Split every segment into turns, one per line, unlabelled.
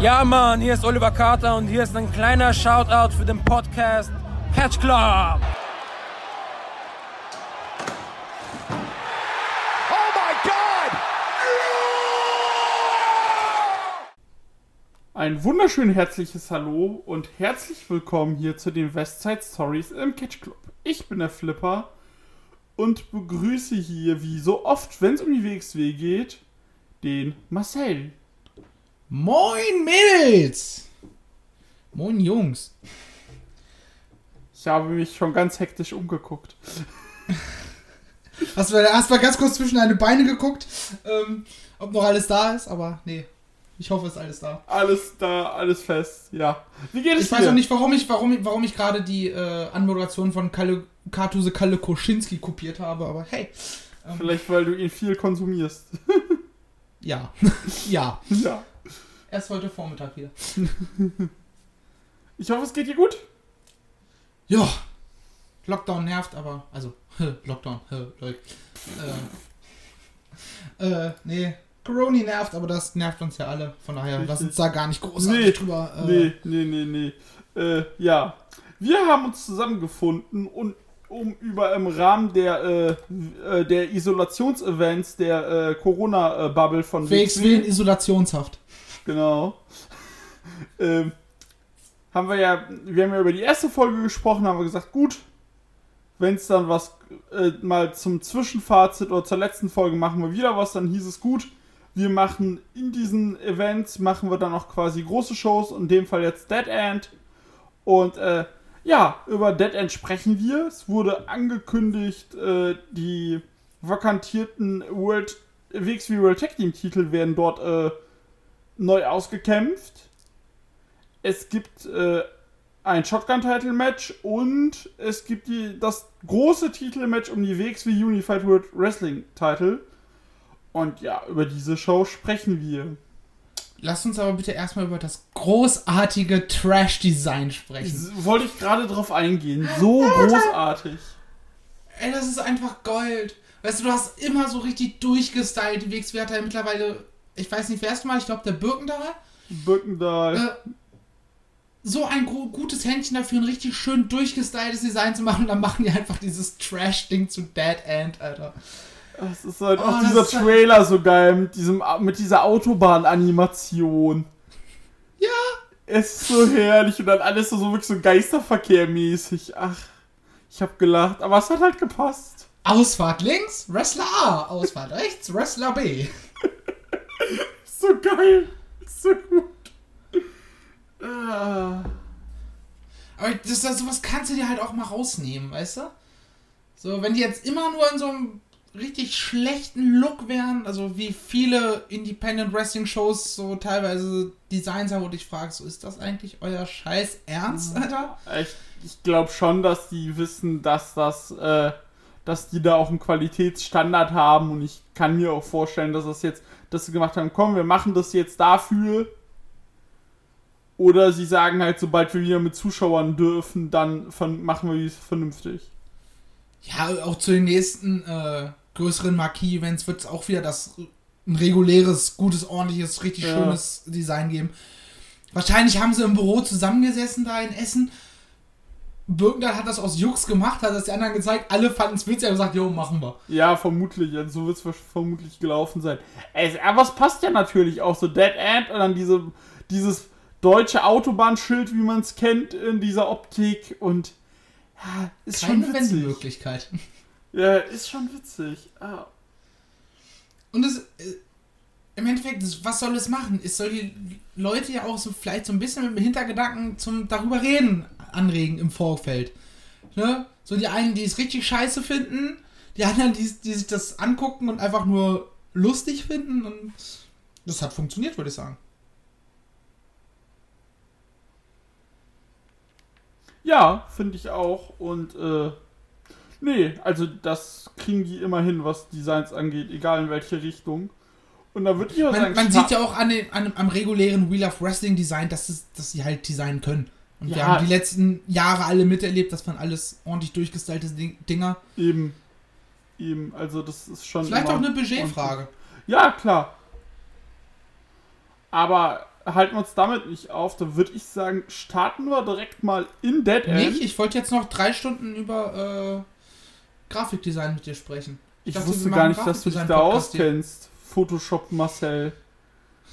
Ja, Mann, hier ist Oliver Carter und hier ist ein kleiner Shoutout für den Podcast Catch Club.
Ein wunderschön herzliches Hallo und herzlich willkommen hier zu den Westside Stories im Catch Club. Ich bin der Flipper und begrüße hier, wie so oft, wenn es um die WXW geht, den Marcel.
Moin Mädels! Moin Jungs!
Ich habe mich schon ganz hektisch umgeguckt.
Hast du hast mal ganz kurz zwischen deine Beine geguckt, ähm, ob noch alles da ist, aber nee. Ich hoffe, es ist alles da.
Alles da, alles fest, ja. Wie geht es
Ich
dir?
weiß auch nicht, warum ich, warum, ich- warum ich gerade die äh, Anmoderation von Kalle, Kartuse Kalle Koschinski kopiert habe, aber hey. Ähm,
Vielleicht, weil du ihn viel konsumierst.
ja. ja.
ja.
Erst heute Vormittag wieder.
Ich hoffe, es geht dir gut.
Ja. Lockdown nervt, aber. Also, Lockdown, Leute. Äh, äh, nee. Corona nervt, aber das nervt uns ja alle. Von daher, lass uns da gar nicht großartig
Nee,
drüber. Äh,
Nee, nee, nee, nee. Äh, ja. Wir haben uns zusammengefunden und um über im Rahmen der, äh, äh, der Isolationsevents der äh, Corona-Bubble von
WXW in Isolationshaft.
Genau. ähm, haben wir ja, wir haben ja über die erste Folge gesprochen, haben wir gesagt, gut, wenn es dann was äh, mal zum Zwischenfazit oder zur letzten Folge machen wir wieder was, dann hieß es gut, wir machen in diesen Events, machen wir dann auch quasi große Shows, in dem Fall jetzt Dead End. Und äh, ja, über Dead End sprechen wir. Es wurde angekündigt, äh, die vakantierten World, WXW World Tag Team Titel werden dort äh, neu ausgekämpft. Es gibt äh, ein Shotgun-Title-Match und es gibt die, das große Titelmatch um die WXW Unified World Wrestling Title. Und ja, über diese Show sprechen wir.
Lass uns aber bitte erstmal über das großartige Trash-Design sprechen.
Wollte ich gerade drauf eingehen. So großartig.
Ey, das ist einfach Gold. Weißt du, du hast immer so richtig durchgestylt. Die WXW hat ja mittlerweile, ich weiß nicht, wer erste Mal, ich glaube, der Birkendahl.
Birkendahl.
Äh, so ein gutes Händchen dafür, ein richtig schön durchgestyltes Design zu machen. Dann machen die einfach dieses Trash-Ding zu Dead End, Alter.
Es ist halt
Oh,
auch
das
dieser
halt-
Trailer so geil mit, diesem, mit dieser Autobahn-Animation.
Ja.
Es ist so herrlich und dann alles so, so wirklich so Geisterverkehr-mäßig. Ach, ich hab gelacht, aber es hat halt gepasst.
Ausfahrt links, Wrestler A. Ausfahrt rechts, Wrestler B.
So geil. So gut. Ah.
Aber das, das, sowas kannst du dir halt auch mal rausnehmen, weißt du? So, wenn die jetzt immer nur in so einem richtig schlechten Look wären, also wie viele Independent Wrestling Shows so teilweise Designs haben, wo du dich fragst, so ist das eigentlich euer Scheiß Ernst, Alter?
Ich, ich glaube schon, dass die wissen, dass das, äh, dass die da auch einen Qualitätsstandard haben und ich kann mir auch vorstellen, dass das jetzt, dass sie gemacht haben, komm, wir machen das jetzt dafür. Oder sie sagen halt, sobald wir wieder mit Zuschauern dürfen, dann von, machen wir es vernünftig.
Ja, auch zu den nächsten äh, größeren Marquis-Events wird es auch wieder das ein reguläres, gutes, ordentliches, richtig
Ja.
schönes Design geben. Wahrscheinlich haben sie im Büro zusammengesessen da in Essen. Birkendahl hat das aus Jux gemacht, hat das die anderen gezeigt, alle fanden es witzig, haben gesagt, jo, machen wir.
Ja, vermutlich. So wird es vermutlich gelaufen sein. Es, aber es passt ja natürlich auch so Dead End und dann diese, dieses deutsche Autobahnschild, wie man es kennt, in dieser Optik und ja, ist
Keine
schon witzig.
Wendemöglichkeit.
Ja, ist schon witzig. Ah.
Und es, äh, im Endeffekt, was soll es machen? Es soll die Leute ja auch so vielleicht so ein bisschen mit dem Hintergedanken zum darüber reden anregen im Vorfeld. Ne? So die einen, die es richtig scheiße finden, die anderen, die, die sich das angucken und einfach nur lustig finden und das hat funktioniert, würde ich sagen.
Ja, finde ich auch. Und äh, nee, also das kriegen die immerhin, was Designs angeht, egal in welche Richtung. Und da würde ich auch
Man,
sagen,
man sieht ja auch an den, an, am regulären Wheel of Wrestling Design, dass, es, dass sie halt designen können. Und wir
Ja.
haben die letzten Jahre alle miterlebt, das waren alles ordentlich durchgestylte Ding- Dinger.
eben. Eben, also das ist schon.
Vielleicht auch eine Budgetfrage.
Ja, klar. Aber halten wir uns damit nicht auf. Da würde ich sagen, starten wir direkt mal in Dead End.
Nicht? Ich wollte jetzt noch drei Stunden über äh, Grafikdesign mit dir sprechen.
Ich,
dachte,
wusste
wir
gar nicht, dass du dich da
hier.
auskennst. Photoshop Marcel.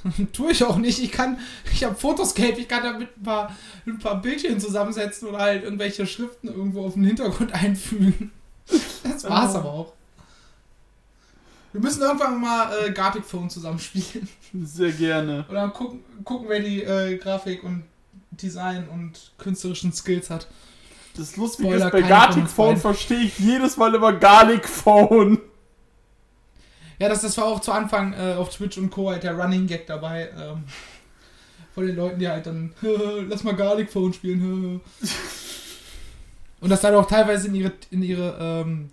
Tue ich auch nicht. Ich kann, ich habe Photoscape, ich kann damit ein paar, ein paar Bildchen zusammensetzen oder halt irgendwelche Schriften irgendwo auf den Hintergrund einfügen. Das war's
Oh.
aber auch. Wir müssen irgendwann mal äh, Gartic Phone zusammenspielen.
Sehr gerne.
Oder gucken, gucken wer die äh, Grafik und Design und künstlerischen Skills hat.
Das Lustige
Spoiler,
ist, bei Gartic Phone verstehe ich jedes Mal immer Garlic Phone.
Ja, das, das war auch zu Anfang äh, auf Twitch und Co. halt der Running Gag dabei. Ähm, von den Leuten, die halt dann, lass mal Garlic Phone spielen. und das dann auch teilweise in ihre, in ihre ähm,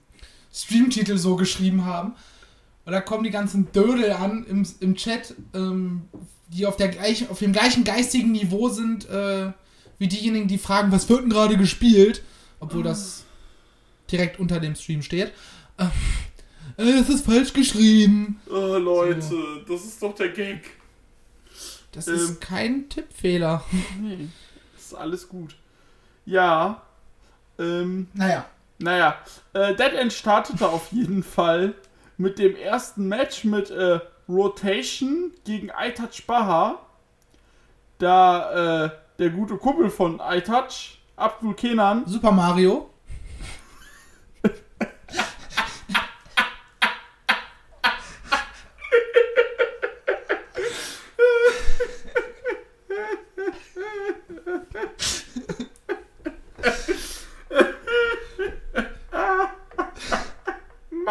Streamtitel so geschrieben haben. Und da kommen die ganzen Dödel an im, im Chat, ähm, die auf, der gleich, auf dem gleichen geistigen Niveau sind, äh, wie diejenigen, die fragen, was wird denn gerade gespielt? Obwohl das direkt unter dem Stream steht. Äh, äh, es ist falsch geschrieben.
Oh, Leute, das ist doch der Gag.
Das
Ähm.
ist kein Tippfehler.
Nee, ist alles gut. Ja, ähm,
Naja.
naja, äh, Dead End startete auf jeden Fall mit dem ersten Match mit äh, Rotation gegen iTouch Baha. Da äh, der gute Kumpel von iTouch, Abdul Kenan,
Super Mario.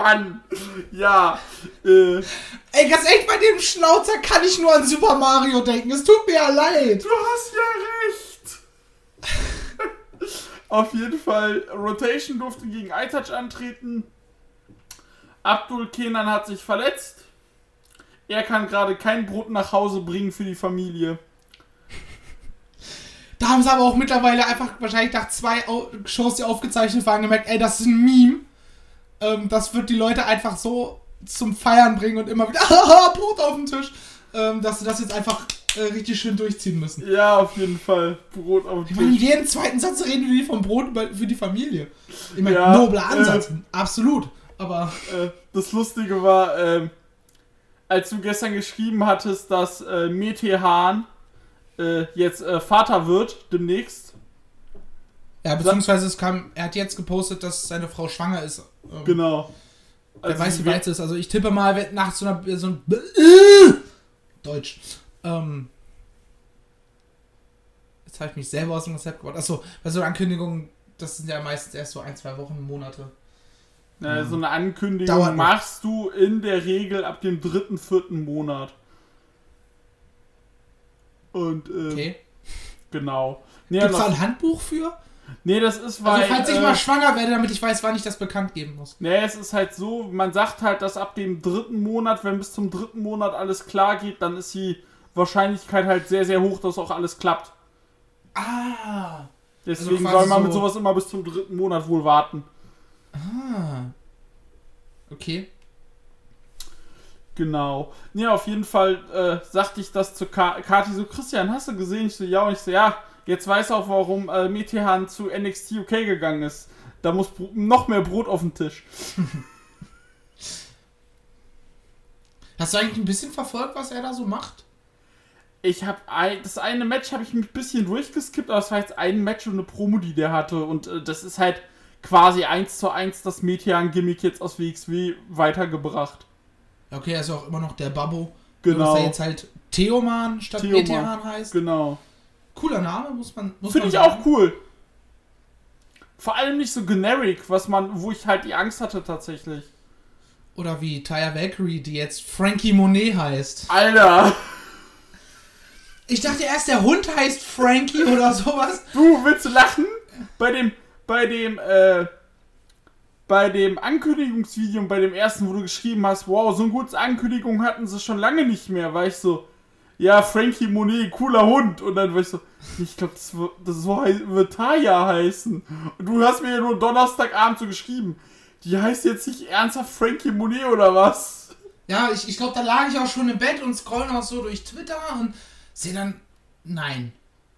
Mann, ja, äh,
Ey, ganz echt, bei dem Schnauzer kann ich nur an Super Mario denken. Es tut mir ja leid.
Du hast ja recht. Auf jeden Fall, Rotation durfte gegen iTouch antreten. Abdul Kenan hat sich verletzt. Er kann gerade kein Brot nach Hause bringen für die Familie.
Da haben sie aber auch mittlerweile einfach wahrscheinlich nach zwei Shows, die aufgezeichnet waren, gemerkt, ey, das ist ein Meme. Ähm, das wird die Leute einfach so zum Feiern bringen und immer wieder, haha, Brot auf den Tisch. Ähm, dass sie das jetzt einfach äh, richtig schön durchziehen müssen.
Ja, auf jeden Fall. Brot auf
Ich
dem
meine, in
Tisch.
jedem zweiten Satz reden wir vom Brot für die Familie. Ich meine,
Ja,
nobler Ansatz, absolut. Aber
Äh, das Lustige war, ähm, als du gestern geschrieben hattest, dass äh, Mete Hahn äh, jetzt äh, Vater wird, demnächst.
Ja, beziehungsweise es kam, er hat jetzt gepostet, dass seine Frau schwanger ist. Ähm,
Genau.
Wer
Also
weiß, wie weit es ist. Also ich tippe mal, wenn nach so einer so ein Deutsch. Ähm, jetzt habe ich mich selber aus dem Konzept gebracht. Achso, bei so Ankündigungen, das sind ja meistens erst so ein, zwei Wochen, Monate.
Na, so eine Ankündigung
Dauert
machst du in der Regel ab dem dritten, vierten Monat. Und, äh,
Okay.
genau. Nee,
Gibt es da ein Handbuch für?
Nee, das ist, weil.
also falls ich
äh,
mal schwanger werde, damit ich weiß, wann ich das bekannt geben muss.
Nee, es ist halt so, man sagt halt, dass ab dem dritten Monat, wenn bis zum dritten Monat alles klar geht, dann ist die Wahrscheinlichkeit halt sehr, sehr hoch, dass auch alles klappt.
Ah.
Deswegen
quasi
soll man mit
so-
sowas immer bis zum dritten Monat wohl warten.
Ah. Okay.
Genau. Ja, auf jeden Fall äh, sagte ich das zu Ka Kati so, Christian, hast du gesehen? Ich so, ja, und ich so, ja, jetzt weiß auch, warum äh, Metehan zu NXT UK gegangen ist. Da muss noch mehr Brot auf den Tisch.
Hast du eigentlich ein bisschen verfolgt, was er da so macht?
Ich habe ein, das eine Match habe ich ein bisschen durchgeskippt, aber es war jetzt ein Match und eine Promo, die der hatte. Und äh, das ist halt quasi eins zu eins das Metehan-Gimmick jetzt aus WXW weitergebracht.
Okay, er ist auch immer noch der Babbo.
Genau.
Dass er jetzt halt Theoman statt
Theoman.
Metehan heißt.
Genau.
Cooler Name, muss man. Muss
Finde ich
sagen.
auch cool. Vor allem nicht so generic, was man, wo ich halt die Angst hatte tatsächlich.
Oder wie Taya Valkyrie, die jetzt Frankie Monet heißt.
Alter,
Ich dachte erst, der Hund heißt Frankie oder sowas.
du willst du lachen? Bei dem, bei dem, äh, bei dem Ankündigungsvideo, und bei dem ersten, wo du geschrieben hast, wow, so eine gute Ankündigung hatten sie schon lange nicht mehr, war ich so, ja, Frankie Monet, cooler Hund. Und dann war ich so, ich glaube, das, wird- das wird Taya heißen. Und du hast mir ja nur Donnerstagabend so geschrieben, die heißt jetzt nicht ernsthaft Frankie Monet oder was?
Ja, ich, ich glaube, da lag ich auch schon im Bett und scroll noch so durch Twitter und sehe dann Nein.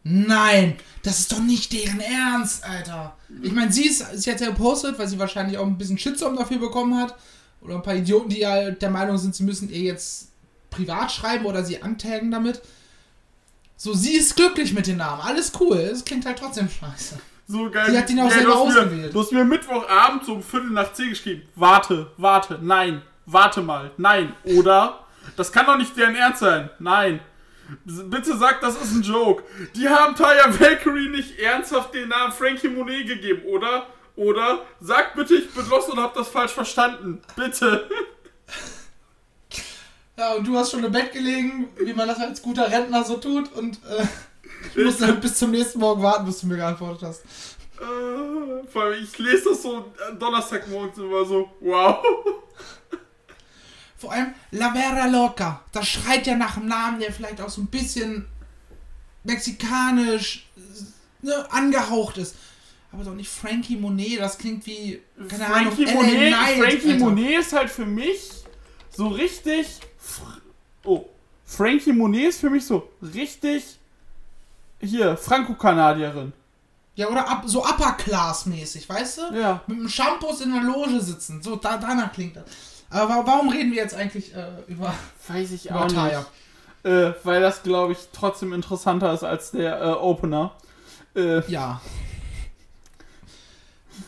Nein, das ist doch nicht deren Ernst, Alter. Ich meine, sie ist, sie hat ja gepostet, weil sie wahrscheinlich auch ein bisschen Shitstorm dafür bekommen hat. Oder ein paar Idioten, die ja der Meinung sind, sie müssen ihr jetzt privat schreiben oder sie antaggen damit. So, sie ist glücklich mit dem Namen. Alles cool. Es klingt halt trotzdem scheiße.
So geil.
Die hat ihn auch
Geil,
selber
du hast mir-
ausgewählt.
Du hast mir Mittwochabend um Viertel nach zehn geschrieben. Warte, warte, nein, warte mal, nein, oder? Das kann doch nicht deren Ernst sein. Nein. Bitte sag, das ist ein Joke. Die haben Taya Valkyrie nicht ernsthaft den Namen Frankie Monet gegeben, oder? Oder? Sag bitte, ich bin lost und hab das falsch verstanden. Bitte.
Ja, und du hast schon im Bett gelegen, wie man das als guter Rentner so tut. Und äh, ich musste halt bis zum nächsten Morgen warten, bis du mir geantwortet hast.
Äh, vor allem, ich lese das so Donnerstagmorgens immer so. Wow.
Vor allem La Vera Loca. Das schreit ja nach einem Namen, der vielleicht auch so ein bisschen mexikanisch ne, angehaucht ist. Aber doch nicht Frankie Monet. Das klingt wie, keine
Frankie
Ahnung,
Monet,
Knight,
Frankie
Alter.
Monet ist halt für mich so richtig. Oh, Frankie Monet ist für mich so richtig. Hier, Franco-Kanadierin.
Ja, oder ab, so Upper-Class-mäßig, weißt du?
Ja.
Mit dem Shampoos in der Loge sitzen. So, da, danach klingt das. Aber wa- warum reden wir jetzt eigentlich äh, über,
Weiß ich
über
auch
Taya?
nicht. Äh, weil das, glaube ich, trotzdem interessanter ist als der äh, Opener. Äh,
Ja.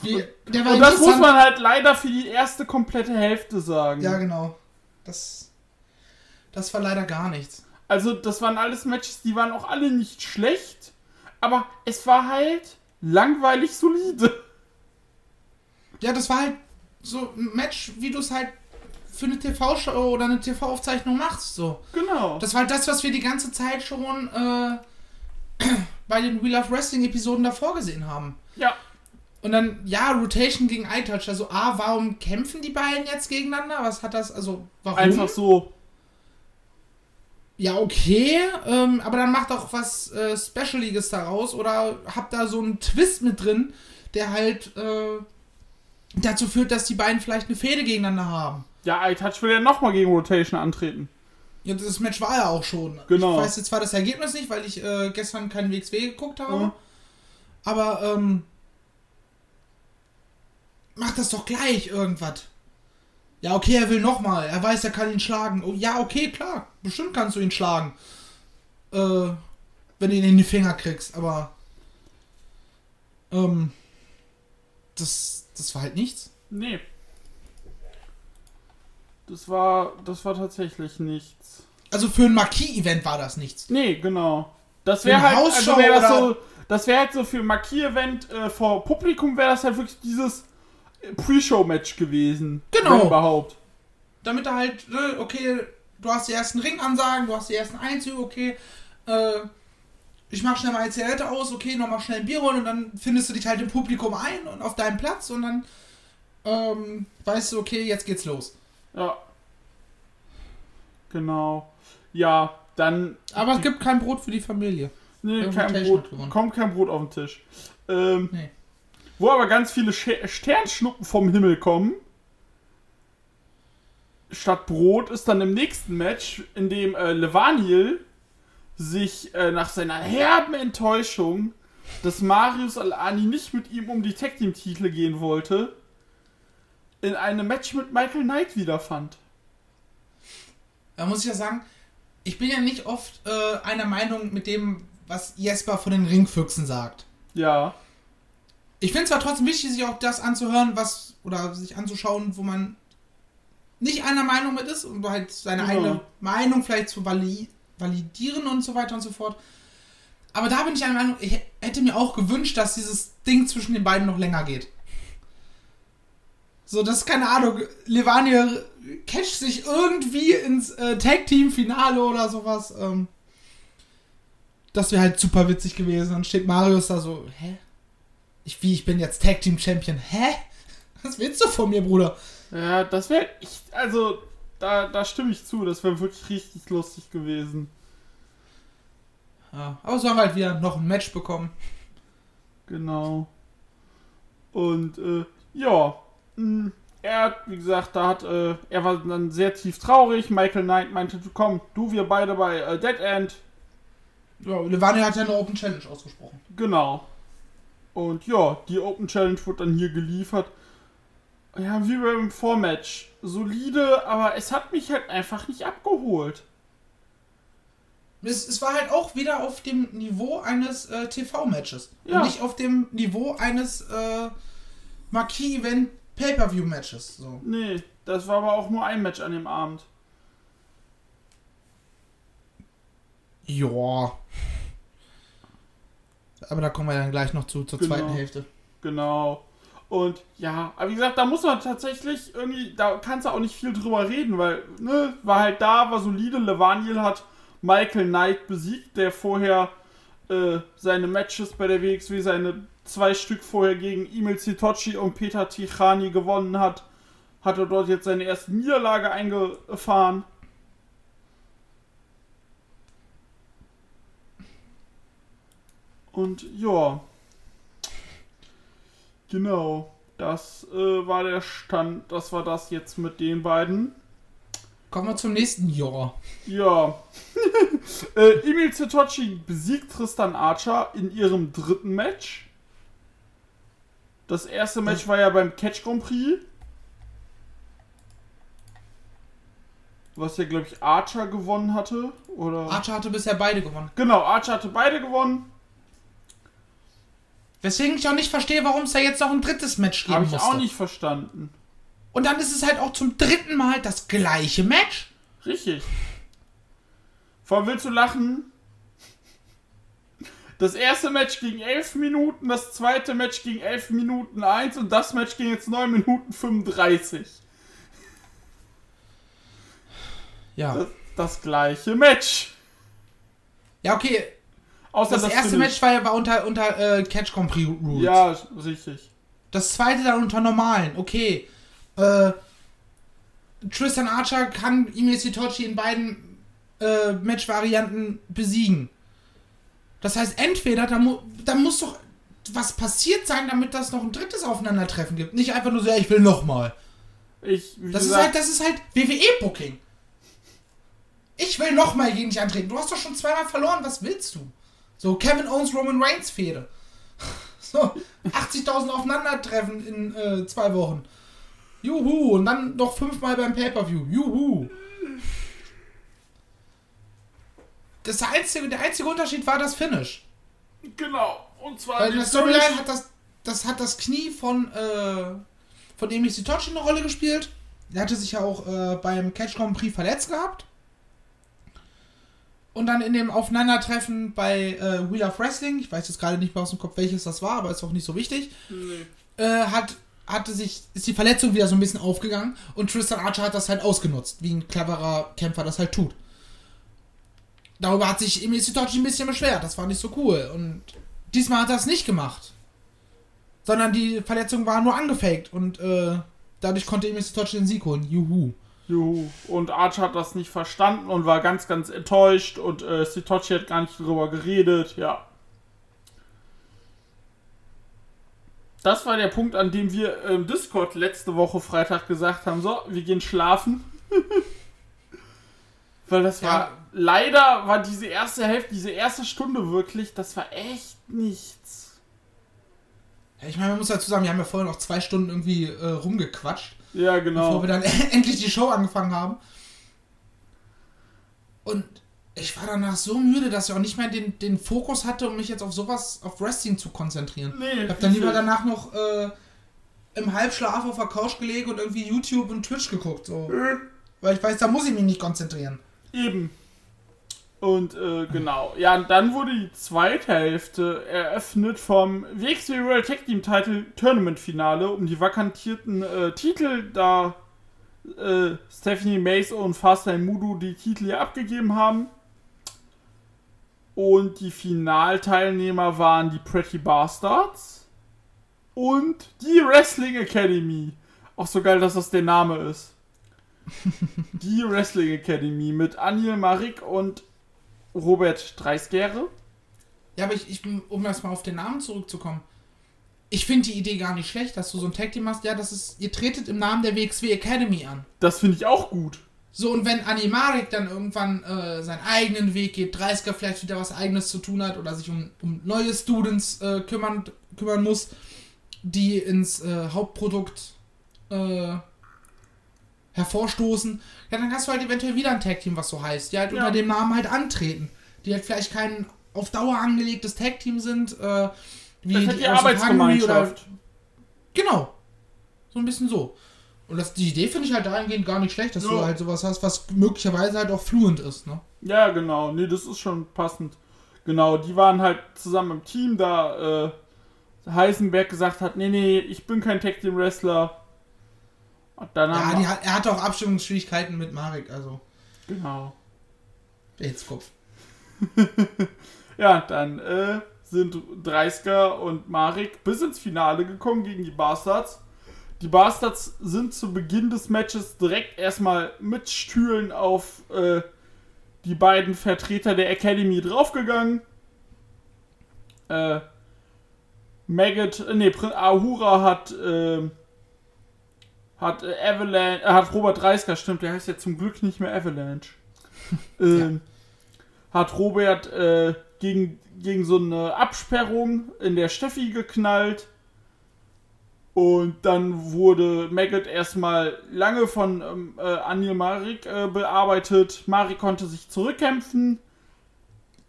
Wie, der war
und das muss man halt leider für die erste komplette Hälfte sagen.
Ja, genau. Das, das war leider gar nichts.
Also, das waren alles Matches, die waren auch alle nicht schlecht, aber es war halt langweilig solide.
Ja, das war halt so ein Match, wie du es halt für eine TV-Show oder eine TV-Aufzeichnung machst. So.
Genau.
Das war halt das, was wir die ganze Zeit schon äh, bei den Wheel of Wrestling-Episoden davor gesehen haben.
ja.
Und dann, ja, Rotation gegen iTouch. Also, A, warum kämpfen die beiden jetzt gegeneinander? Was hat das, also, warum?
Einfach so.
Ja, okay, ähm, aber dann macht auch was äh, Specialiges daraus oder habt da so einen Twist mit drin, der halt äh, dazu führt, dass die beiden vielleicht eine Fehde gegeneinander haben.
Ja, iTouch will ja nochmal gegen Rotation antreten.
Ja, das Match war ja auch schon.
Genau.
Ich weiß jetzt zwar das Ergebnis nicht, weil ich äh, gestern keinen WXW geguckt habe,
Mhm.
aber ähm, macht das doch gleich irgendwas. Ja, okay, er will nochmal. Er weiß, er kann ihn schlagen. Oh, ja, okay, klar. Bestimmt kannst du ihn schlagen. Äh, wenn du ihn in die Finger kriegst, aber. Ähm. Das, das war halt nichts.
Nee. Das war, das war tatsächlich nichts.
Also für ein Marquis-Event war das nichts.
Nee, genau. Das wäre halt, also wär das so, das wäre halt so für ein Markier-Event äh, vor Publikum wäre das halt wirklich dieses Pre-Show-Match gewesen.
Genau.
Wenn überhaupt.
damit er halt, ne, okay, du hast die ersten Ringansagen, du hast die ersten Einzüge, okay, äh, ich mach schnell meine Zigarette aus, okay, nochmal schnell ein Bier holen und dann findest du dich halt im Publikum ein und auf deinem Platz und dann ähm, weißt du, okay, jetzt geht's los.
Ja. Genau. Ja, dann.
Aber es gibt kein Brot für die Familie.
Nee, kein Brot. Kommt kein Brot auf den Tisch. Ähm,
Nee.
Wo aber ganz viele Sche- Sternschnuppen vom Himmel kommen. Statt Brot ist dann im nächsten Match, in dem äh, Levaniel sich äh, nach seiner herben Enttäuschung, dass Marius Alani nicht mit ihm um die Tag Team Titel gehen wollte, in einem Match mit Michael Knight wiederfand.
Da muss ich ja sagen, ich bin ja nicht oft äh, einer Meinung mit dem, was Jesper von den Ringfüchsen sagt.
Ja,
Ich finde es zwar trotzdem wichtig, sich auch das anzuhören, was, oder sich anzuschauen, wo man nicht einer Meinung mit ist und halt seine
Ja.
eigene Meinung vielleicht zu vali validieren und so weiter und so fort. Aber da bin ich einer Meinung, ich hä- hätte mir auch gewünscht, dass dieses Ding zwischen den beiden noch länger geht. So, das ist keine Ahnung, Levania catcht sich irgendwie ins äh, Tag-Team-Finale oder sowas. Ähm, das wäre halt super witzig gewesen. Dann steht Marius da so, hä? Ich, wie, ich bin jetzt Tag Team Champion. Hä? Was willst du von mir, Bruder?
ja, das wäre, ich, also, da, da stimme ich zu, das wäre wirklich richtig lustig gewesen.
Ja, aber so haben wir halt wieder noch ein Match bekommen.
Genau. Und äh, ja, mh, er hat, wie gesagt, da hat, äh, er war dann sehr tief traurig. Michael Knight meinte, komm, du, wir beide bei äh, Dead End.
Ja, Levani hat ja eine Open Challenge ausgesprochen.
Genau. Und ja, die Open Challenge wird dann hier geliefert. Ja, wie beim Vormatch. Solide, aber es hat mich halt einfach nicht abgeholt.
Es, es war halt auch wieder auf dem Niveau eines äh, TV-Matches.
Ja.
Und nicht auf dem Niveau eines äh, Marquis-Event Pay-Per-View-Matches. So.
Nee, das war aber auch nur ein Match an dem Abend.
Ja. Aber da kommen wir dann gleich noch zu, zur
Genau.
zweiten Hälfte.
Genau. Und ja, aber wie gesagt, da muss man tatsächlich irgendwie, da kannst du auch nicht viel drüber reden, weil, ne, war halt da, war solide. Levaniel hat Michael Knight besiegt, der vorher äh, seine Matches bei der WXW, seine zwei Stück vorher gegen Emil Sitochi und Peter Tichani gewonnen hat. Hat er dort jetzt seine erste Niederlage eingefahren. Und ja. Genau. Das äh, war der Stand. Das war das jetzt mit den beiden.
Kommen wir zum nächsten Jahr.
Ja. äh, Emil Zetochi besiegt Tristan Archer in ihrem dritten Match. Das erste Match war ja beim Catch Grand Prix. Was ja, glaube ich, Archer gewonnen hatte. Oder?
Archer hatte bisher beide gewonnen.
genau, Archer hatte beide gewonnen.
Weswegen ich auch nicht verstehe, warum es da jetzt noch ein drittes Match geben
Habe ich
musste.
auch nicht verstanden.
Und dann ist es halt auch zum dritten Mal das gleiche Match.
Richtig. Vor allem willst du lachen? Das erste Match ging 11 Minuten, das zweite Match ging 11 Minuten 1 und das Match ging jetzt 9 Minuten 35.
Ja.
Das, das gleiche Match.
Ja, okay.
Außer
Das, erste
Finish.
Match war, war unter, unter äh, Catch Prix Rules.
Ja, richtig.
Das zweite dann unter normalen. Okay. Äh, Tristan Archer kann Ime Sitochi in beiden äh, Match-Varianten besiegen. Das heißt, entweder da, mu da muss doch was passiert sein, damit das noch ein drittes Aufeinandertreffen gibt. Nicht einfach nur so, ja, ich will nochmal.
Ich,
Das ist
gesagt,
halt, das ist halt WWE-Booking. Ich will nochmal gegen dich antreten. Du hast doch schon zweimal verloren, was willst du? So, Kevin Owens, Roman Reigns Fehde. So, 80.000 Aufeinandertreffen in äh, zwei Wochen. Juhu, und dann noch fünfmal beim Pay-Per-View. Juhu. Das einzige, der einzige Unterschied war das Finish.
genau. Und zwar
Weil in der Storyline hat das, das hat das Knie von, äh, von Emi Sitochi eine Rolle gespielt. Der hatte sich ja auch äh, beim Catch Grand Prix verletzt gehabt. Und dann in dem Aufeinandertreffen bei äh, Wheel of Wrestling, ich weiß jetzt gerade nicht mehr aus dem Kopf, welches das war, aber ist auch nicht so wichtig,
Nee.
äh, hat, hatte sich, ist die Verletzung wieder so ein bisschen aufgegangen und Tristan Archer hat das halt ausgenutzt, wie ein cleverer Kämpfer das halt tut. Darüber hat sich Emi Sitochi ein bisschen beschwert, das war nicht so cool. Und diesmal hat er es nicht gemacht. Sondern die Verletzung war nur angefaked und äh, dadurch konnte Emi Sitochi den Sieg holen. Juhu.
Juhu. Und Archer hat das nicht verstanden und war ganz, ganz enttäuscht und äh, Sitochi hat gar nicht drüber geredet, ja. Das war der Punkt, an dem wir im Discord letzte Woche Freitag gesagt haben, so, wir gehen schlafen. Weil das war,
Ja.
leider war diese erste Hälfte, diese erste Stunde wirklich, das war echt nichts.
Ja, ich meine, man muss dazu sagen, wir haben ja vorher noch zwei Stunden irgendwie äh, rumgequatscht.
Ja,
bevor
genau.
wir dann endlich die Show angefangen haben. Und ich war danach so müde, dass ich auch nicht mehr den, den Fokus hatte, um mich jetzt auf sowas, auf Wrestling zu konzentrieren.
Nee,
Ich hab dann lieber danach noch äh, im Halbschlaf auf der Couch gelegen und irgendwie YouTube und Twitch geguckt. So. Weil ich weiß, da muss ich mich nicht konzentrieren.
Eben. Und äh, genau. Ja, und dann wurde die zweite Hälfte eröffnet vom WXW World Tag Team Title Tournament Finale um die vakantierten äh, Titel, da äh, Stephanie Mace und Fastlane Mudu die Titel ja abgegeben haben. Und die Finalteilnehmer waren die Pretty Bastards und die Wrestling Academy. Auch so geil, dass das der Name ist. Die Wrestling Academy mit Anil Marik und Robert Dreisgere.
Ja, aber ich, ich, um erstmal auf den Namen zurückzukommen. Ich finde die Idee gar nicht schlecht, dass du so ein Tag Team hast. Ja, das ist, ihr tretet im Namen der WXW Academy an.
Das finde ich auch gut.
So, und wenn Animarik dann irgendwann äh, seinen eigenen Weg geht, 30er vielleicht wieder was eigenes zu tun hat oder sich um, um neue Students äh, kümmern, kümmern muss, die ins äh, Hauptprodukt äh, hervorstoßen, ja, dann hast du halt eventuell wieder ein Tag-Team, was so heißt, die halt
Ja.
unter dem Namen halt antreten. Die halt vielleicht kein auf Dauer angelegtes Tag-Team sind, äh, wie
Das die
of Hungary
Arbeitsgemeinschaft.
Genau. So ein bisschen so. Und das, die Idee finde ich halt dahingehend gar nicht schlecht, dass
Ja.
du halt sowas hast, was möglicherweise halt auch fluent ist, ne?
Ja, genau. Nee, das ist schon passend. Genau, die waren halt zusammen im Team, da äh, Heisenberg gesagt hat, nee, nee, ich bin kein Tag Team Wrestler. Und dann
Ja, die er hatte auch Abstimmungsschwierigkeiten mit Marek, also
genau.
der Hitzkopf.
Ja, dann äh, sind 30er und Marek bis ins Finale gekommen gegen die Bastards. Die Bastards sind zu Beginn des Matches direkt erstmal mit Stühlen auf äh, die beiden Vertreter der Academy draufgegangen. Äh, Maggot, äh, nee, Ahura hat, äh, hat äh, Avalanche, äh, hat Robert Dreisker, stimmt, der heißt ja zum Glück nicht mehr Avalanche. ähm, Hat Robert äh, gegen, gegen so eine Absperrung in der Steffi geknallt. Und dann wurde Maggot erstmal lange von ähm, äh, Anil Marik äh, bearbeitet. Marik konnte sich zurückkämpfen.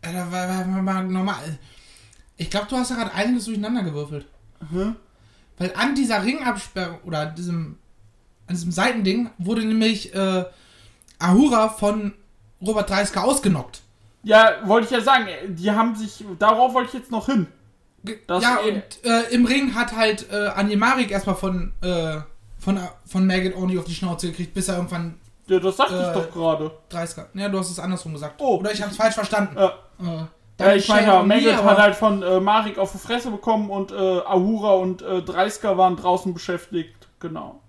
Ja, da war, war, war, war normal. Ich glaube, du hast ja gerade einiges durcheinander gewürfelt.
Mhm.
Weil an dieser Ringabsperrung oder diesem, an diesem Seitending wurde nämlich äh, Ahura von Robert Dreisker ausgenockt.
Ja, wollte ich ja sagen, äh, die haben sich, darauf wollte ich jetzt noch hin. Das
ja, und äh, im Ring hat halt äh, Anil Marik erstmal von, äh, von, von Maggot ordentlich auf die Schnauze gekriegt, bis er irgendwann
Ja, das sagte
Äh,
ich doch gerade.
30er. Ja, du hast es andersrum gesagt.
Oh.
Oder ich habe es falsch verstanden.
Ja.
Äh,
ich meine, ja, Maggot
aber-
hat halt von äh, Marik auf die Fresse bekommen und äh, Ahura und äh, Dreisker waren draußen beschäftigt. Genau.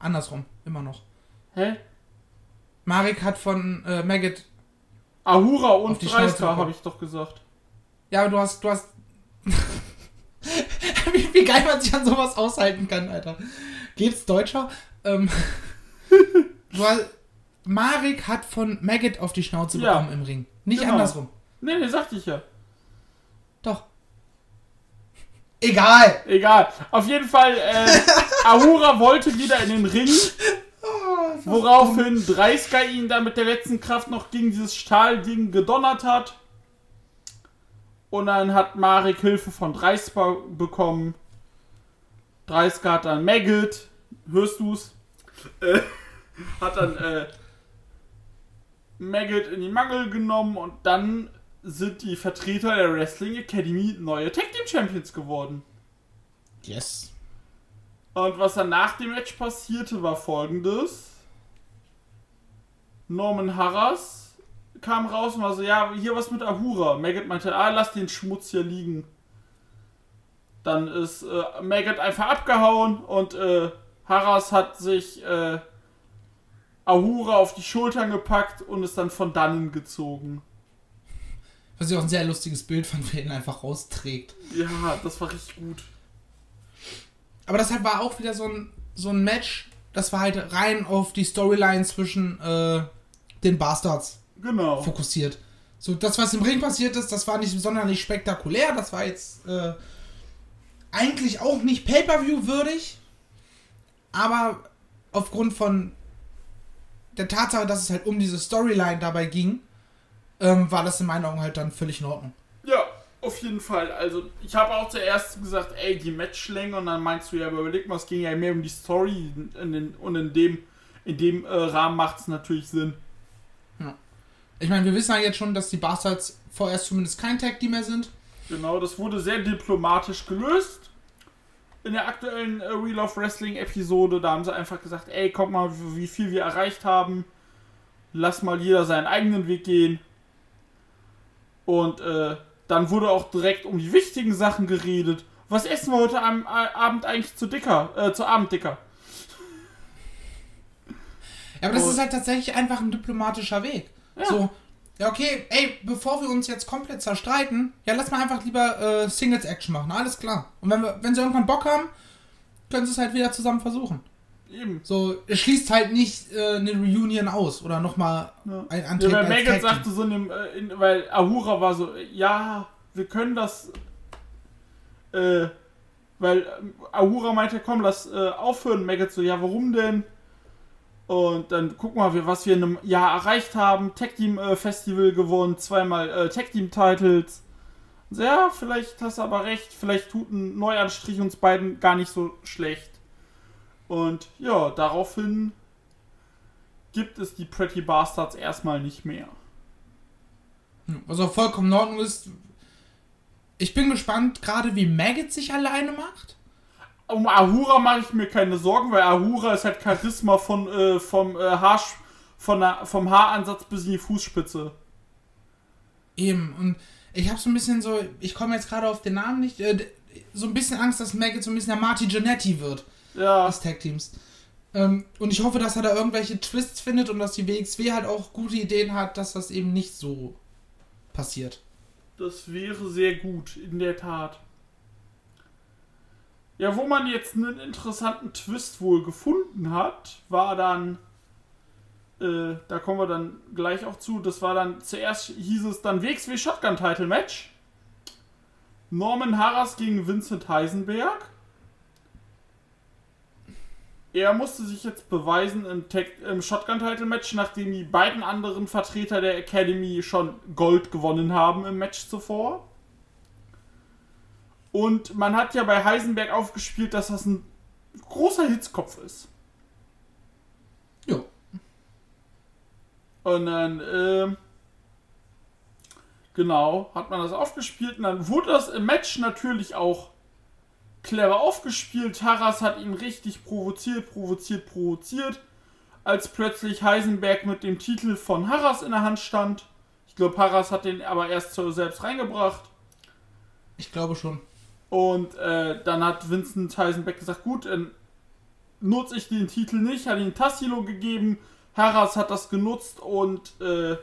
Andersrum, immer noch.
Hä?
Marik hat von äh, Maggot.
Ahura
Auf
und
die Schnauze
Dreisker,
bekommen.
habe ich doch gesagt.
Ja, aber du hast, du hast. wie, wie geil man sich an sowas aushalten kann, Alter. Geht's Deutscher? Ähm, du hast, Marik hat von Maggot auf die Schnauze
Ja.
bekommen im Ring. Nicht
Genau.
andersrum.
Nee, nee, sagte ich ja.
Doch. Egal.
Egal. Auf jeden Fall, äh, Ahura wollte wieder in den Ring, woraufhin Dreisker ihn dann mit der letzten Kraft noch gegen dieses Stahlding gedonnert hat. Und dann hat Marek Hilfe von Dreisker bekommen. Dreisker hat dann Maggot, hörst du's? Äh, hat dann äh, Maggot in die Mangel genommen und dann sind die Vertreter der Wrestling Academy neue Tag Team Champions geworden.
Yes.
Und was dann nach dem Match passierte, war folgendes. Norman Harras kam raus und war so, ja, hier was mit Ahura. Maggot meinte, ah, lass den Schmutz hier liegen. Dann ist äh, Maggot einfach abgehauen und äh, Harras hat sich äh, Ahura auf die Schultern gepackt und ist dann von dannen gezogen.
Was ich auch ein sehr lustiges Bild von wie er ihn einfach rausträgt.
Ja, das war richtig gut.
Aber das halt war auch wieder so ein, so ein Match, das war halt rein auf die Storyline zwischen äh, den Bastards
Genau.
fokussiert. So, das, was im Ring passiert ist, das war nicht sonderlich spektakulär. Das war jetzt äh, eigentlich auch nicht Pay-Per-View würdig. Aber aufgrund von der Tatsache, dass es halt um diese Storyline dabei ging, ähm, war das in meinen Augen halt dann völlig in Ordnung.
Ja, auf jeden Fall. Also, ich habe auch zuerst gesagt, ey, die Matchlänge, und dann meinst du ja, aber überleg mal, es ging ja mehr um die Story in den, und in dem, in dem äh, Rahmen macht es natürlich Sinn.
Ich meine, wir wissen ja jetzt schon, dass die Bastards vorerst zumindest kein Tag Team mehr sind.
Genau, das wurde sehr diplomatisch gelöst. In der aktuellen äh, Real of Wrestling Episode, da haben sie einfach gesagt, ey, guck mal, wie wie viel wir erreicht haben. Lass mal jeder seinen eigenen Weg gehen. Und äh, dann wurde auch direkt um die wichtigen Sachen geredet. Was essen wir heute am Abend eigentlich zu dicker, äh, zu Abend dicker?
Ja, aber das
Und-
ist halt tatsächlich einfach ein diplomatischer Weg.
Ja.
So, ja, okay, ey, bevor wir uns jetzt komplett zerstreiten, ja, lass mal einfach lieber äh, Singles-Action machen, alles klar. Und wenn, wir, wenn sie irgendwann Bock haben, können sie es halt wieder zusammen versuchen.
Eben.
So, es schließt halt nicht äh, eine Reunion aus oder nochmal
Ja.
ein
Ja,
Antreten
weil
Team.
sagte so in dem, äh, in, weil Ahura war so, ja, wir können das, äh, weil ähm, Ahura meinte, komm, lass äh, aufhören. Maggot so, ja, warum denn? Und dann gucken wir, was wir in einem Jahr erreicht haben. Tag Team äh, Festival gewonnen, zweimal äh, Tag Team Titles. Und so, ja, vielleicht hast du aber recht, vielleicht tut ein Neuanstrich uns beiden gar nicht so schlecht. Und ja, daraufhin gibt es die Pretty Bastards erstmal nicht mehr.
Was auch vollkommen in Ordnung ist. Ich bin gespannt, gerade wie Maggot sich alleine macht.
Um Ahura mache ich mir keine Sorgen, weil Ahura ist halt Charisma von, äh, vom, äh, Haar, von der, vom Haaransatz bis in die Fußspitze.
Eben. Und ich habe so ein bisschen so, ich komme jetzt gerade auf den Namen nicht, äh, so ein bisschen Angst, dass Maggot so ein bisschen der Marty Jannetty wird
Ja,
des Tag Teams. Ähm, und ich hoffe, dass er da irgendwelche Twists findet und dass die WXW halt auch gute Ideen hat, dass das eben nicht so passiert.
das wäre sehr gut, in der Tat. Ja, wo man jetzt einen interessanten Twist wohl gefunden hat, war dann, äh, da kommen wir dann gleich auch zu, das war dann, zuerst hieß es dann WXW Shotgun Title Match. Norman Harras gegen Vincent Heisenberg. Er musste sich jetzt beweisen im, im Shotgun-Title-Match, nachdem die beiden anderen Vertreter der Academy schon Gold gewonnen haben im Match zuvor. Und man hat ja bei Heisenberg aufgespielt, dass das ein großer Hitzkopf ist.
Jo.
Und dann, ähm, genau, hat man das aufgespielt und dann wurde das im Match natürlich auch clever aufgespielt. Harras hat ihn richtig provoziert, provoziert, provoziert. Als plötzlich Heisenberg mit dem Titel von Harras in der Hand stand. Ich glaube, Harras hat den aber erst selbst reingebracht.
Ich glaube schon.
Und äh, dann hat Vincent Heisenberg gesagt, gut, dann nutze ich den Titel nicht, hat ihn Tassilo gegeben. Harras hat das genutzt und äh,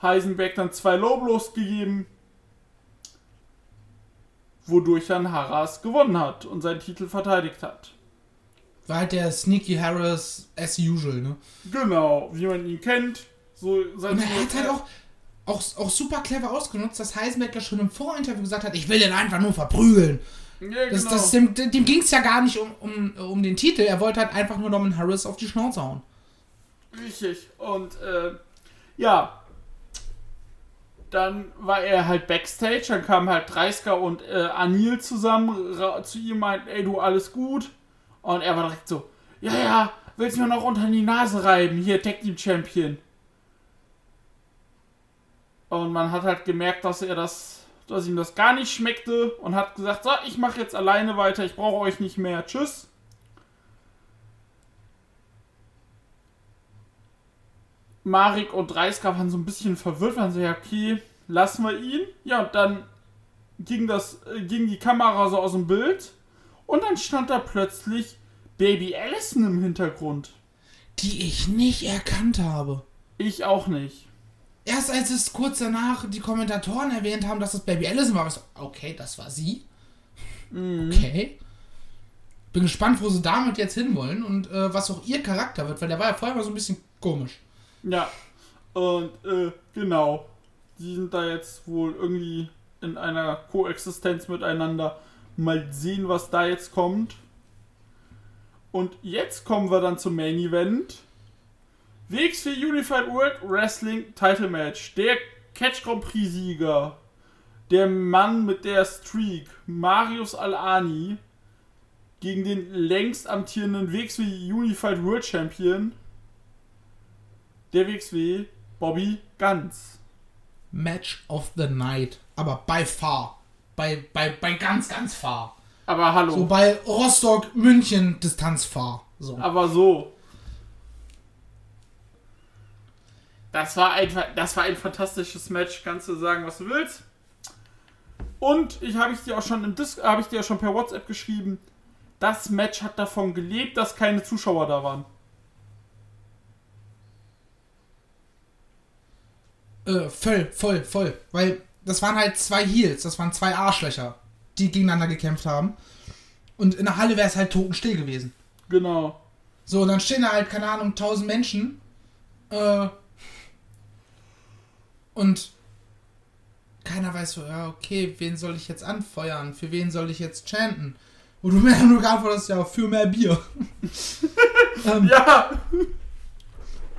Heisenberg dann zwei Low-Blows gegeben. Wodurch dann Harras gewonnen hat und seinen Titel verteidigt hat.
War halt der Sneaky Harris as usual, ne?
Genau, wie man ihn kennt. So sein
Und er hat halt auch, auch, auch super clever ausgenutzt, dass Heisenberg ja schon im Vorinterview gesagt hat, ich will den einfach nur verprügeln.
Ja,
Das,
genau.
das, dem dem ging es ja gar nicht um, um, um den Titel, er wollte halt einfach nur Norman Harris auf die Schnauze hauen.
Richtig. Und äh, ja. Dann war er halt Backstage, dann kamen halt Dreisker und äh, Anil zusammen zu ihm meinten, ey du, alles gut? Und er war direkt so, ja, ja, willst du mir noch unter die Nase reiben, hier Tag Team Champion. Und man hat halt gemerkt, dass er das, dass ihm das gar nicht schmeckte und hat gesagt, so, ich mache jetzt alleine weiter, ich brauche euch nicht mehr, tschüss. Marik und Dreisker waren so ein bisschen verwirrt, waren so, ja, okay, lassen wir ihn. Ja, und dann ging, das, äh, ging die Kamera so aus dem Bild und dann stand da plötzlich Baby Allison im Hintergrund.
Die ich nicht erkannt habe.
Ich auch nicht.
Erst als es kurz danach die Kommentatoren erwähnt haben, dass das Baby Allison war, war ich so, okay, das war sie. Okay. Bin gespannt, wo sie damit jetzt hinwollen und äh, was auch ihr Charakter wird, weil der war ja vorher mal so ein bisschen komisch.
Ja, und äh, genau. Die sind da jetzt wohl irgendwie in einer Koexistenz miteinander. Mal sehen, was da jetzt kommt. Und jetzt kommen wir dann zum Main Event. WXW Unified World Wrestling Title Match. Der Catch Grand Prix Sieger. Der Mann mit der Streak. Marius Al-Ani. Gegen den längst amtierenden WXW Unified World Champion. Der WXW Bobby Ganz.
Match of the Night. Aber by far. Bei, bei, bei ganz, ganz far.
Aber hallo.
So bei Rostock, München, Distanz far. So.
Aber so. Das war, ein, das war ein fantastisches Match, kannst du sagen, was du willst. Und ich habe ich dir auch schon im Dis habe ich dir schon per WhatsApp geschrieben. Das Match hat davon gelebt, dass keine Zuschauer da waren.
Äh, voll, voll, voll. Weil das waren halt zwei Heels, das waren zwei Arschlöcher, die gegeneinander gekämpft haben. Und in der Halle wäre es halt totenstill gewesen.
Genau.
So, und dann stehen da halt, keine Ahnung, tausend Menschen. Äh, und keiner weiß so, ja, okay, wen soll ich jetzt anfeuern? Für wen soll ich jetzt chanten? Wo du mir nur geantwortet hast, ja, für mehr Bier. ähm,
Ja!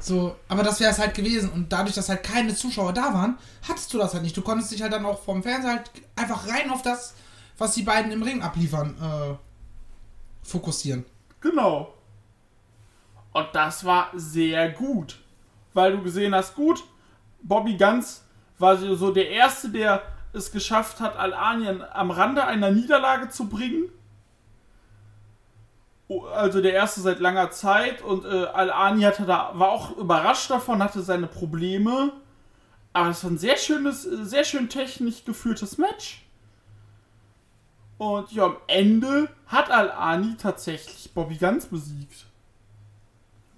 So, aber das wäre es halt gewesen. Und dadurch, dass halt keine Zuschauer da waren, hattest du das halt nicht. Du konntest dich halt dann auch vom Fernseher halt einfach rein auf das, was die beiden im Ring abliefern, äh, fokussieren.
Genau. Und das war sehr gut. Weil du gesehen hast, gut, Bobby Ganz war so der Erste, der es geschafft hat, Al-Anien am Rande einer Niederlage zu bringen. Oh, Also der Erste seit langer Zeit. Und äh, Al-Ani hatte da, war auch überrascht davon, hatte seine Probleme. Aber es war ein sehr schönes, sehr schön technisch geführtes Match. Und ja, am Ende hat Al-Ani tatsächlich Bobby Ganz besiegt.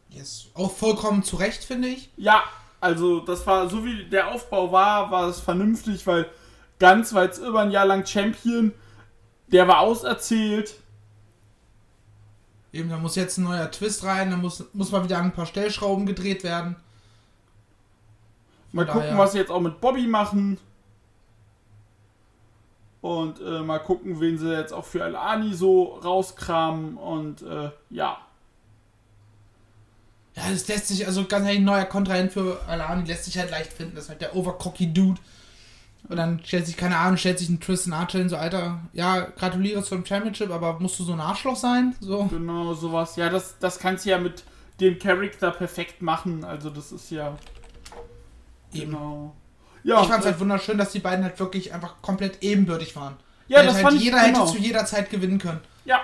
Yes. Auch vollkommen zu Recht, finde ich.
Ja, also das war, so wie der Aufbau war, war es vernünftig, weil Ganz war jetzt über ein Jahr lang Champion. Der war auserzählt.
Eben, da muss jetzt ein neuer Twist rein, da muss, muss mal wieder ein paar Stellschrauben gedreht werden.
Mal
Von
gucken,
daher-
was sie jetzt auch mit Bobby machen. Und äh, mal gucken, wen sie jetzt auch für Al-Ani so rauskramen. Und äh, ja.
Ja, das lässt sich, also ganz ehrlich, ein neuer Kontrahent für Alani lässt sich halt leicht finden. Das ist halt der overcocky Dude. Und dann stellt sich, keine Ahnung, stellt sich ein Tristan Archer hin, so, Alter, ja, gratuliere zum Championship, aber musst du so ein Arschloch sein? So.
Genau, sowas. Ja, das, das kannst du ja mit dem Charakter perfekt machen. Also das ist ja.
Eben.
Genau. Ja,
ich fand's
äh,
halt wunderschön, dass die beiden halt wirklich einfach komplett ebenbürtig waren.
ja
Weil
das
halt
fand ich
jeder
genau.
hätte zu jeder Zeit gewinnen können.
Ja.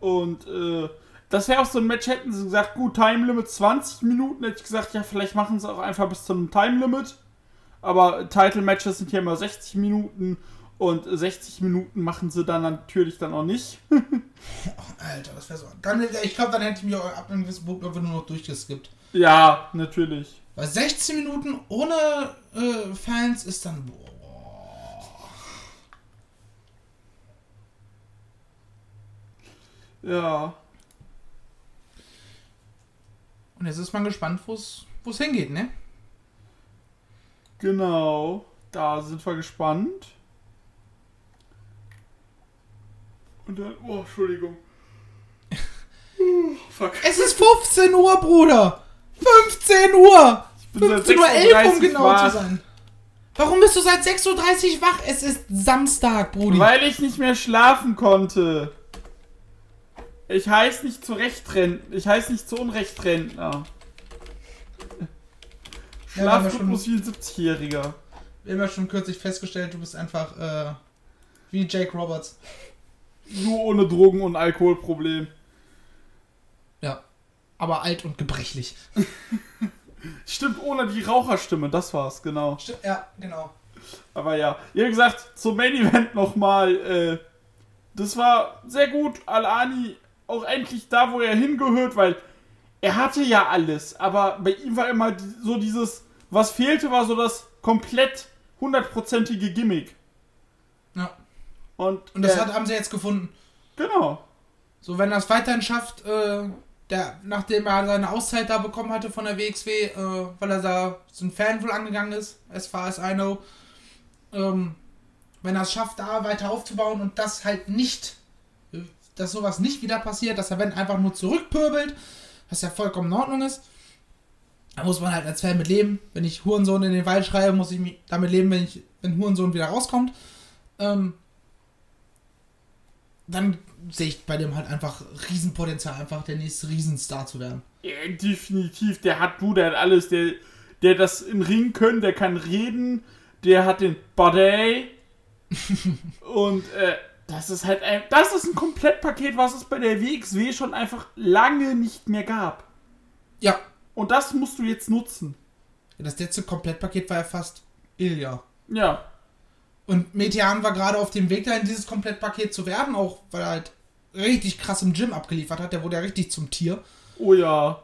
Und äh, das wäre auch so ein Match, hätten sie gesagt, gut, Time Limit 20 Minuten, hätte ich gesagt, ja, vielleicht machen sie auch einfach bis zu einem Time Limit. Aber Title-Matches sind ja immer 60 Minuten und 60 Minuten machen sie dann natürlich dann auch nicht.
Alter, das wäre so. Dann, ich glaube, dann hätte ich auch ab einem gewissen Punkt einfach nur noch durchgeskippt.
ja, natürlich.
Weil 16 Minuten ohne äh, Fans ist dann. Boah.
Ja.
Und jetzt ist man gespannt, wo es hingeht, ne?
Genau. Da sind wir gespannt. Und dann. Oh, Entschuldigung. Fuck.
Es ist 15 Uhr, Bruder! 15 Uhr!
Ich bin seit
15 Uhr 11, um
6:30
genau
wach.
zu sein. Warum bist du seit 6.30 Uhr wach? Es ist Samstag, Brudi.
Weil ich nicht mehr schlafen konnte. Ich heiß nicht zu Rechtrentner. Ich heiß nicht zu Unrechtrentner.
Ja,
Schlafrhythmus wie ein 70-Jähriger.
Wir haben ja schon kürzlich festgestellt, du bist einfach äh, wie Jake Roberts.
Nur ohne Drogen- und Alkoholproblem.
Ja. Aber alt und gebrechlich.
Stimmt, ohne die Raucherstimme, das war's, genau.
Stimmt, ja, genau.
Aber ja, wie gesagt, zum Main Event nochmal. Äh, das war sehr gut. Alani auch endlich da, wo er hingehört, weil er hatte ja alles. Aber bei ihm war immer so dieses, was fehlte, war so das komplett hundertprozentige Gimmick.
Ja.
Und,
Und das
äh,
hat, haben sie jetzt gefunden.
genau.
So, wenn er es weiterhin schafft, äh, der, nachdem er seine Auszeit da bekommen hatte von der WXW, äh, weil er da so ein Fan wohl angegangen ist, as far as I know, ähm, wenn er es schafft, da weiter aufzubauen und das halt nicht, äh, dass sowas nicht wieder passiert, dass er wenn einfach nur zurückpöbelt, was ja vollkommen in Ordnung ist, da muss man halt als Fan mit leben. Wenn ich Hurensohn in den Wald schreibe, muss ich mich damit leben, wenn ich, wenn Hurensohn wieder rauskommt. Ähm, dann sehe ich bei dem halt einfach Riesenpotenzial, einfach der nächste Riesenstar zu werden.
Ja, definitiv, der hat du, der hat alles, der, der das im Ring können, der kann reden, der hat den Body und äh, das ist halt ein, das ist ein Komplettpaket, was es bei der WXW schon einfach lange nicht mehr gab.
Ja,
Und das musst du jetzt nutzen.
das letzte Komplettpaket war ja fast Ilya.
Ja,
Und Metean war gerade auf dem Weg dahin, dieses Komplettpaket zu werden, auch weil er halt richtig krass im Gym abgeliefert hat. Der wurde ja richtig zum Tier.
oh ja.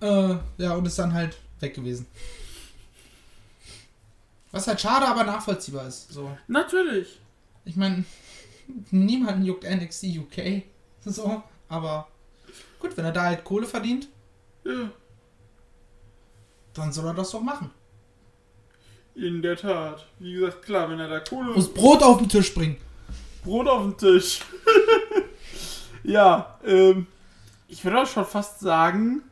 Äh, ja, und ist dann halt weg gewesen. Was halt schade, aber nachvollziehbar ist. So.
Natürlich.
Ich meine, niemanden juckt NXT UK. So. Aber gut, wenn er da halt Kohle verdient,
Ja,
dann soll er das doch machen.
in der Tat. Wie gesagt, klar, wenn er da Kohle
Muss Brot auf den Tisch bringen.
Brot auf den Tisch. ja, ähm, ich würde auch schon fast sagen,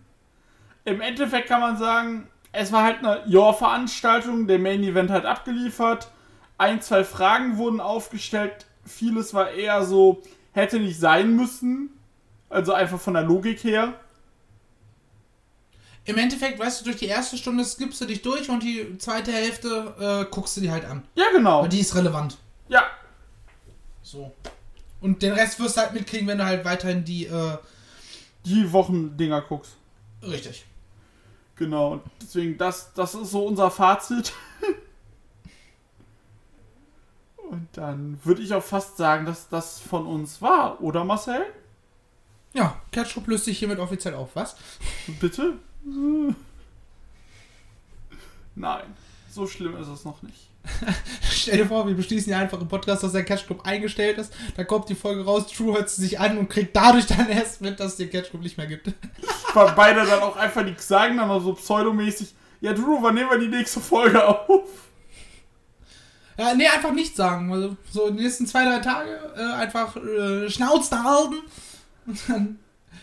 im Endeffekt kann man sagen, es war halt eine Ja-Veranstaltung, der Main Event hat abgeliefert, ein, zwei Fragen wurden aufgestellt, vieles war eher so, hätte nicht sein müssen, also einfach von der Logik her.
Im Endeffekt, weißt du, durch die erste Stunde skippst du dich durch und die zweite Hälfte äh, guckst du dir halt an.
Ja, genau.
Weil die ist relevant.
Ja,
So. Und den Rest wirst du halt mitkriegen, wenn du halt weiterhin die, äh,
die Wochendinger guckst.
richtig.
Genau, deswegen, das, das ist so unser Fazit. Und dann würde ich auch fast sagen, dass das von uns war, oder Marcel?
Ja, Catchclub löst sich hiermit offiziell auf, was?
Bitte? Nein, so schlimm ist es noch nicht.
Stell dir vor, wir beschließen ja einfach im Podcast, dass der Catchclub eingestellt ist. Dann kommt die Folge raus, True hört sie sich an und kriegt dadurch dann erst mit, dass es den Catchclub nicht mehr gibt.
Weil beide dann auch einfach nichts sagen, dann mal so pseudomäßig, ja Drew, wann nehmen wir die nächste Folge auf?
Ja, nee, einfach nichts sagen. Also, so die nächsten zwei, drei Tage äh, einfach äh, Schnauze halten. Und dann.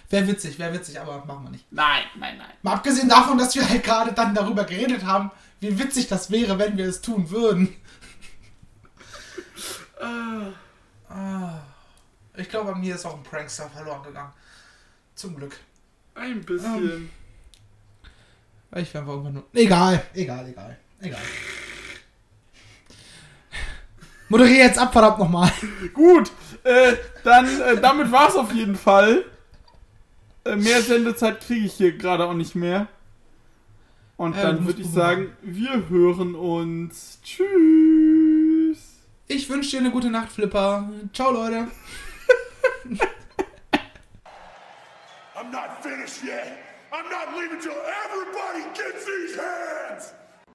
Wäre witzig, wäre witzig, aber machen wir nicht.
Nein, nein, nein.
Mal abgesehen davon, dass wir halt gerade dann darüber geredet haben, wie witzig das wäre, wenn wir es tun würden. Ah. Ich glaube, an mir ist auch ein Prankster verloren gegangen. Zum Glück.
Ein bisschen.
Weil Ich wäre einfach irgendwann nur. Egal, egal, egal, egal. Moderiere jetzt ab, verdammt nochmal.
Gut, äh, dann, äh, damit war's auf jeden Fall. Äh, mehr Sendezeit kriege ich hier gerade auch nicht mehr. Und
du
dann würde ich sagen, wir hören uns. Tschüss.
Ich wünsche dir eine gute Nacht, Flipper. Ciao, Leute.
I'm not finished yet. I'm not leaving till everybody gets these hands.